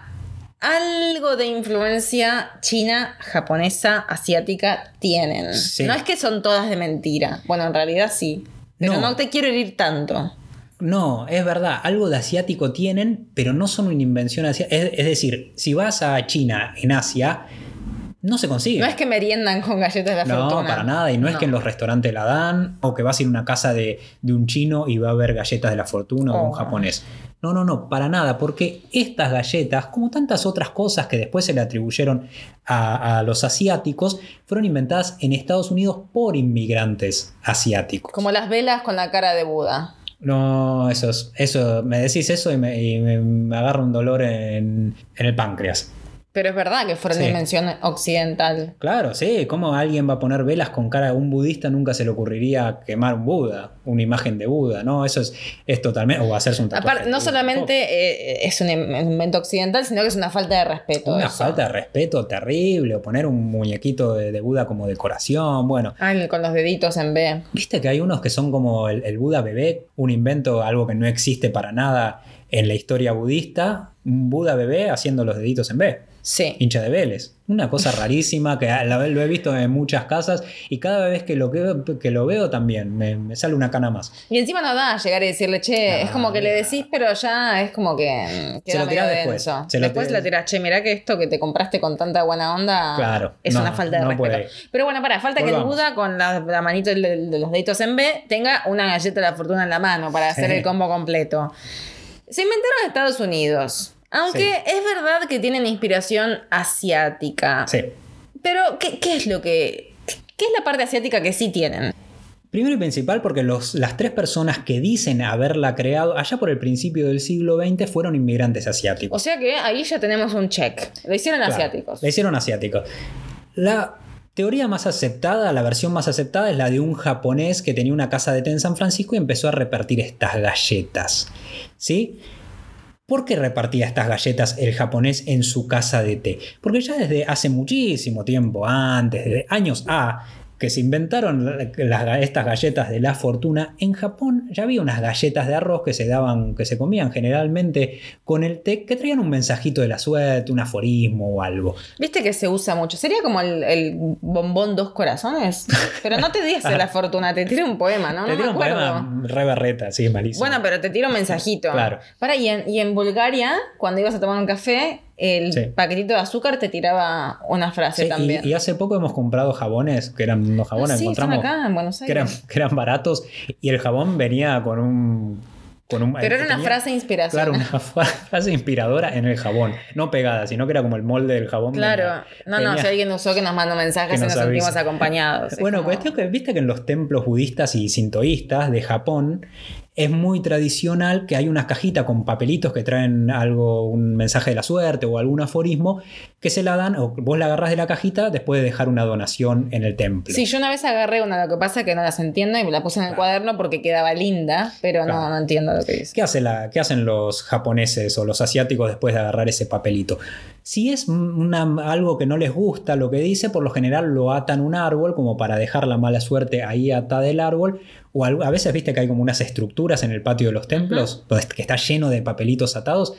Algo de influencia china, japonesa, asiática tienen. Sí. No es que son todas de mentira. Bueno, en realidad sí. Pero No. no, te quiero herir tanto. No, es verdad, algo de asiático tienen, pero no son una invención asiática. Es, es decir, si vas a China, en Asia, no se consigue. No es que meriendan con galletas de la No, fortuna. para nada. Y no, es No. que en los restaurantes la dan, o que vas a ir a una casa de, de un chino y va a haber galletas de la fortuna o un Oh. japonés. No, no, no, para nada, porque estas galletas, como tantas otras cosas que después se le atribuyeron a, a los asiáticos, fueron inventadas en Estados Unidos por inmigrantes asiáticos. Como las velas con la cara de Buda. No, eso, es- eso me decís eso y me, y me- agarra un dolor en, en el páncreas. Pero es verdad que fueron Sí. de invención occidental. Claro, sí, ¿cómo alguien va a poner velas con cara de un budista? Nunca se le ocurriría quemar un Buda, una imagen de Buda, ¿no? Eso es, es totalmente. O hacerse un tatuaje. Aparte, no solamente eh, es un invento occidental, sino que es una falta de respeto. Una eso. falta de respeto terrible, o poner un muñequito de, de Buda como decoración. Bueno, Ay, con los deditos en B. viste que hay unos que son como el, el Buda bebé, un invento, algo que no existe para nada en la historia budista. Un Buda bebé haciendo los deditos en B. Sí. hincha de Vélez. Una cosa [LAUGHS] rarísima que a la vez lo he visto en muchas casas y cada vez que lo, veo, que lo veo también me, me sale una cana más. Y encima no da llegar y decirle, che, es como que le decís, pero ya es como que Se lo tirás después. Se lo después le tirás, che, mirá que esto que te compraste con tanta buena onda Claro, es no, una falta de no respeto. puede. Pero bueno, para, falta que el. Buda con la, la manito de, de los deditos en B tenga una galleta de la fortuna en la mano para hacer Sí. el combo completo. Se inventaron en Estados Unidos. Aunque Sí. es verdad que tienen inspiración asiática. Sí. Pero, ¿qué, qué es lo que. ¿Qué es la parte asiática que sí tienen? Primero y principal porque los, las tres personas que dicen haberla creado allá por el principio del siglo XX fueron inmigrantes asiáticos. O sea que ahí ya tenemos un check. Lo hicieron Claro, asiáticos. La hicieron asiáticos. La teoría más aceptada, la versión más aceptada es la de un japonés que tenía una casa de té en San Francisco y empezó a repartir estas galletas. ¿Sí? ¿Por qué repartía estas galletas el japonés en su casa de té? Porque ya desde hace muchísimo tiempo antes, desde años A, que se inventaron las- estas galletas de la fortuna, en Japón ya había unas galletas de arroz que se daban, que se comían generalmente con el té, que traían un mensajito de la suerte, un aforismo o algo. Viste que se usa mucho. Sería como el, el bombón dos corazones. Pero no te dice la [LAUGHS] fortuna, te tira un poema, ¿no? Te no me un acuerdo. poema re berreta, sí, malísimo. Bueno, pero te tira un mensajito. Claro. Para, y en, y en Bulgaria, cuando ibas a tomar un café, el Sí. paquetito de azúcar te tiraba una frase Sí, también. y, hace poco hemos comprado jabones, que eran unos Ah, jabones, sí, están encontramos acá en Buenos que eran, Aires. que eran baratos y el jabón venía con un... Con un Pero era una tenía- frase inspiración. Claro, una fra- [LAUGHS] frase inspiradora en el jabón. No pegada, sino que era como el molde del jabón. Claro. no, no, si alguien usó que nos mandó mensajes y nos nos sentimos acompañados. Bueno, como- cuestión que viste que en los templos budistas y sintoístas de Japón es muy tradicional que hay una cajita con papelitos que traen algo, un mensaje de la suerte o algún aforismo que se la dan, o vos la agarras de la cajita después de dejar una donación en el templo. Sí, yo una vez agarré una, lo que pasa es que no las entiendo y me la puse en el cuaderno porque quedaba linda, pero no, no entiendo lo que dice. ¿Qué, hace la- qué hacen los japoneses o los asiáticos después de agarrar ese papelito? Si es una- algo que no les gusta lo que dice, por lo general lo atan a un árbol como para dejar la mala suerte ahí atada del árbol. O a veces viste que hay como unas estructuras en el patio de los templos donde- que está lleno de papelitos atados.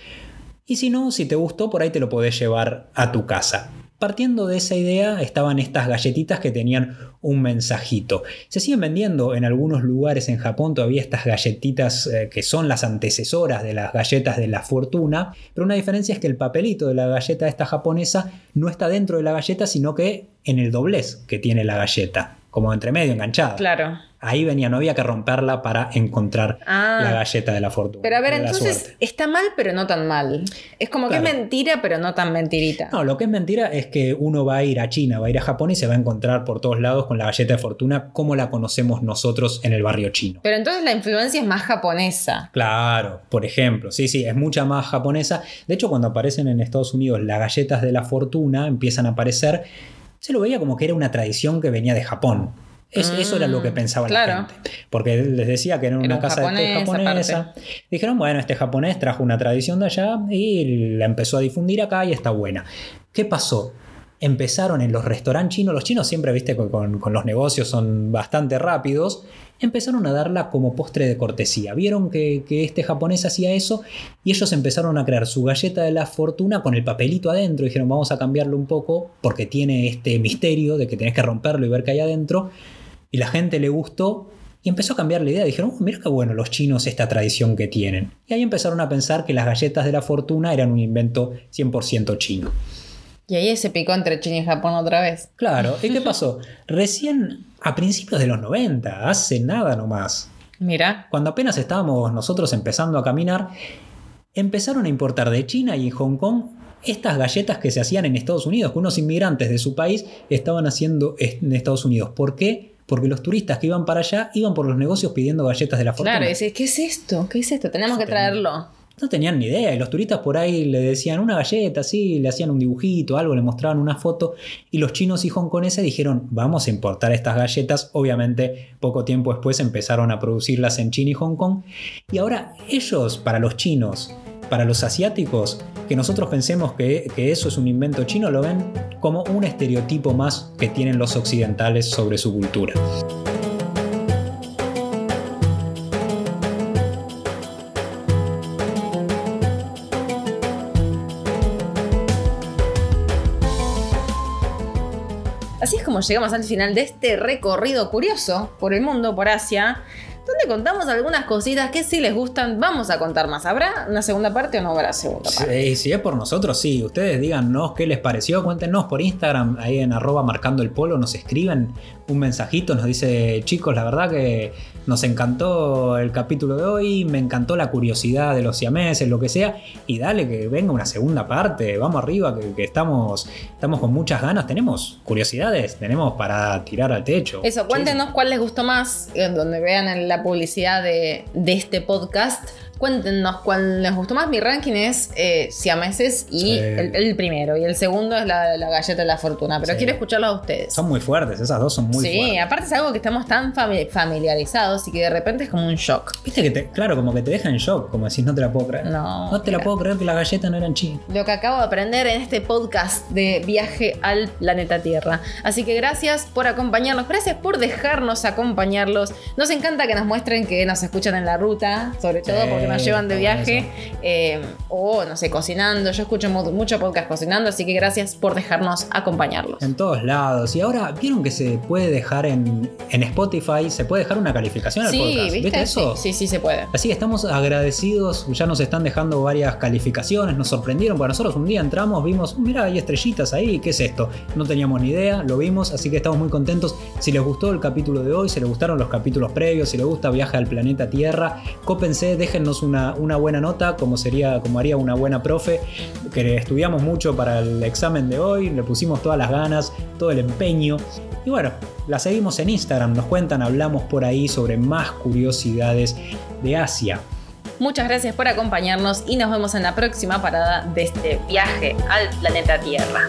Y si no, si te gustó, por ahí te lo podés llevar a tu casa. Partiendo de esa idea estaban estas galletitas que tenían un mensajito. Se siguen vendiendo en algunos lugares en Japón todavía estas galletitas eh, que son las antecesoras de las galletas de la fortuna, pero una diferencia es que el papelito de la galleta esta japonesa no está dentro de la galleta, sino que en el doblez que tiene la galleta, como entre medio enganchada. Claro. Ahí venía, no había que romperla para encontrar Ah. la galleta de la fortuna. Pero a ver, entonces está mal, pero no tan mal. Es como que es mentira, pero no tan mentirita. No, lo que es mentira es que uno va a ir a China, va a ir a Japón y se va a encontrar por todos lados con la galleta de fortuna como la conocemos nosotros en el barrio chino. Pero entonces la influencia es más japonesa. Claro, por ejemplo, sí, sí, es mucha más japonesa. De hecho, cuando aparecen en Estados Unidos las galletas de la fortuna, empiezan a aparecer, se lo veía como que era una tradición que venía de Japón. Es- Mm, eso era lo que pensaba claro. la gente. Porque les decía que era Era una un casa de té japonesa. Dijeron, bueno, este japonés trajo una tradición de allá y la empezó a difundir acá y está buena. ¿Qué pasó? Empezaron en los restaurantes chinos, los chinos siempre, viste, con, con- con los negocios son bastante rápidos, empezaron a darla como postre de cortesía. Vieron que, que este japonés hacía eso y ellos empezaron a crear su galleta de la fortuna con el papelito adentro. Dijeron, vamos a cambiarlo un poco porque tiene este misterio de que tenés que romperlo y ver qué hay adentro. Y la gente le gustó y empezó a cambiar la idea. Dijeron, "Oh, mira qué bueno los chinos esta tradición que tienen. Y ahí empezaron a pensar que las galletas de la fortuna eran un invento 100% chino. Y ahí se picó entre China y Japón otra vez. Claro, ¿y qué [LAUGHS] pasó? Recién a principios de los 90, hace nada nomás, Mira. cuando apenas estábamos nosotros empezando a caminar, empezaron a importar de China y Hong Kong estas galletas que se hacían en Estados Unidos, que unos inmigrantes de su país estaban haciendo en Estados Unidos. ¿Por qué? Porque los turistas que iban para allá iban por los negocios pidiendo galletas de la fortuna. Claro, y dices, ¿qué es esto? ¿Qué es esto? Tenemos que traerlo. No tenían ni idea. Y los turistas por ahí le decían una galleta, sí, le hacían un dibujito, algo, le mostraban una foto. Y los chinos y hongkoneses dijeron, vamos a importar estas galletas. Obviamente, poco tiempo después empezaron a producirlas en China y Hong Kong. Y ahora ellos, para los chinos, para los asiáticos, que nosotros pensemos que, eso es un invento chino, lo ven como un estereotipo más que tienen los occidentales sobre su cultura. Así es como llegamos al final de este recorrido curioso por el mundo, por Asia, donde contamos algunas cositas que si les gustan, vamos a contar más. ¿Habrá una segunda parte o no habrá segunda parte? Sí, si es por nosotros, sí. Ustedes díganos qué les pareció, cuéntenos por Instagram, ahí en arroba marcando el polo, nos escriben un mensajito, nos dice, chicos, la verdad que nos encantó el capítulo de hoy, me encantó la curiosidad de los siameses, lo que sea, y dale que venga una segunda parte, vamos arriba, que, que estamos, estamos con muchas ganas, tenemos curiosidades, tenemos para tirar al techo. Eso, cuéntenos cuál les gustó más, donde vean en la publicidad de, de este podcast. Cuéntenos cuál les gustó más. Mi ranking es eh, siameses y Sí. el, el primero. Y el segundo es la, la galleta de la fortuna. Pero Sí. quiero escucharlo a ustedes. Son muy fuertes, esas dos son muy sí, fuertes. aparte es algo que estamos tan fami- familiarizados y que de repente es como un shock. Viste que te, claro, como que te deja en shock, como decís, no te la puedo creer. No, No te la puedo creer que las galletas no eran chinas. Lo que acabo de aprender en este podcast de viaje al planeta Tierra. Así que gracias por acompañarnos, gracias por dejarnos acompañarlos. Nos encanta que nos muestren que nos escuchan en la ruta, sobre todo Sí, porque nos llevan de viaje eh, o no sé, cocinando. Yo escucho mu- mucho podcast cocinando, así que gracias por dejarnos acompañarlos. En todos lados. Y ahora, ¿vieron que se puede dejar en, en Spotify? Se puede dejar una calificación al Sí, podcast. ¿viste? eso? Sí, sí, sí se puede. Así que estamos agradecidos, ya nos están dejando varias calificaciones, nos sorprendieron, porque nosotros un día entramos, vimos, mira, hay estrellitas ahí, ¿qué es esto? No teníamos ni idea, lo vimos, así que estamos muy contentos. Si les gustó el capítulo de hoy, si les gustaron los capítulos previos, si les gusta Viaje al Planeta Tierra, cópense, déjennos una, una, buena nota, como, sería, como haría una buena profe, que estudiamos mucho para el examen de hoy, le pusimos todas las ganas, todo el empeño. Y bueno, la seguimos en Instagram, nos cuentan, hablamos por ahí sobre más curiosidades de Asia. Muchas gracias por acompañarnos y nos vemos en la próxima parada de este viaje al planeta Tierra.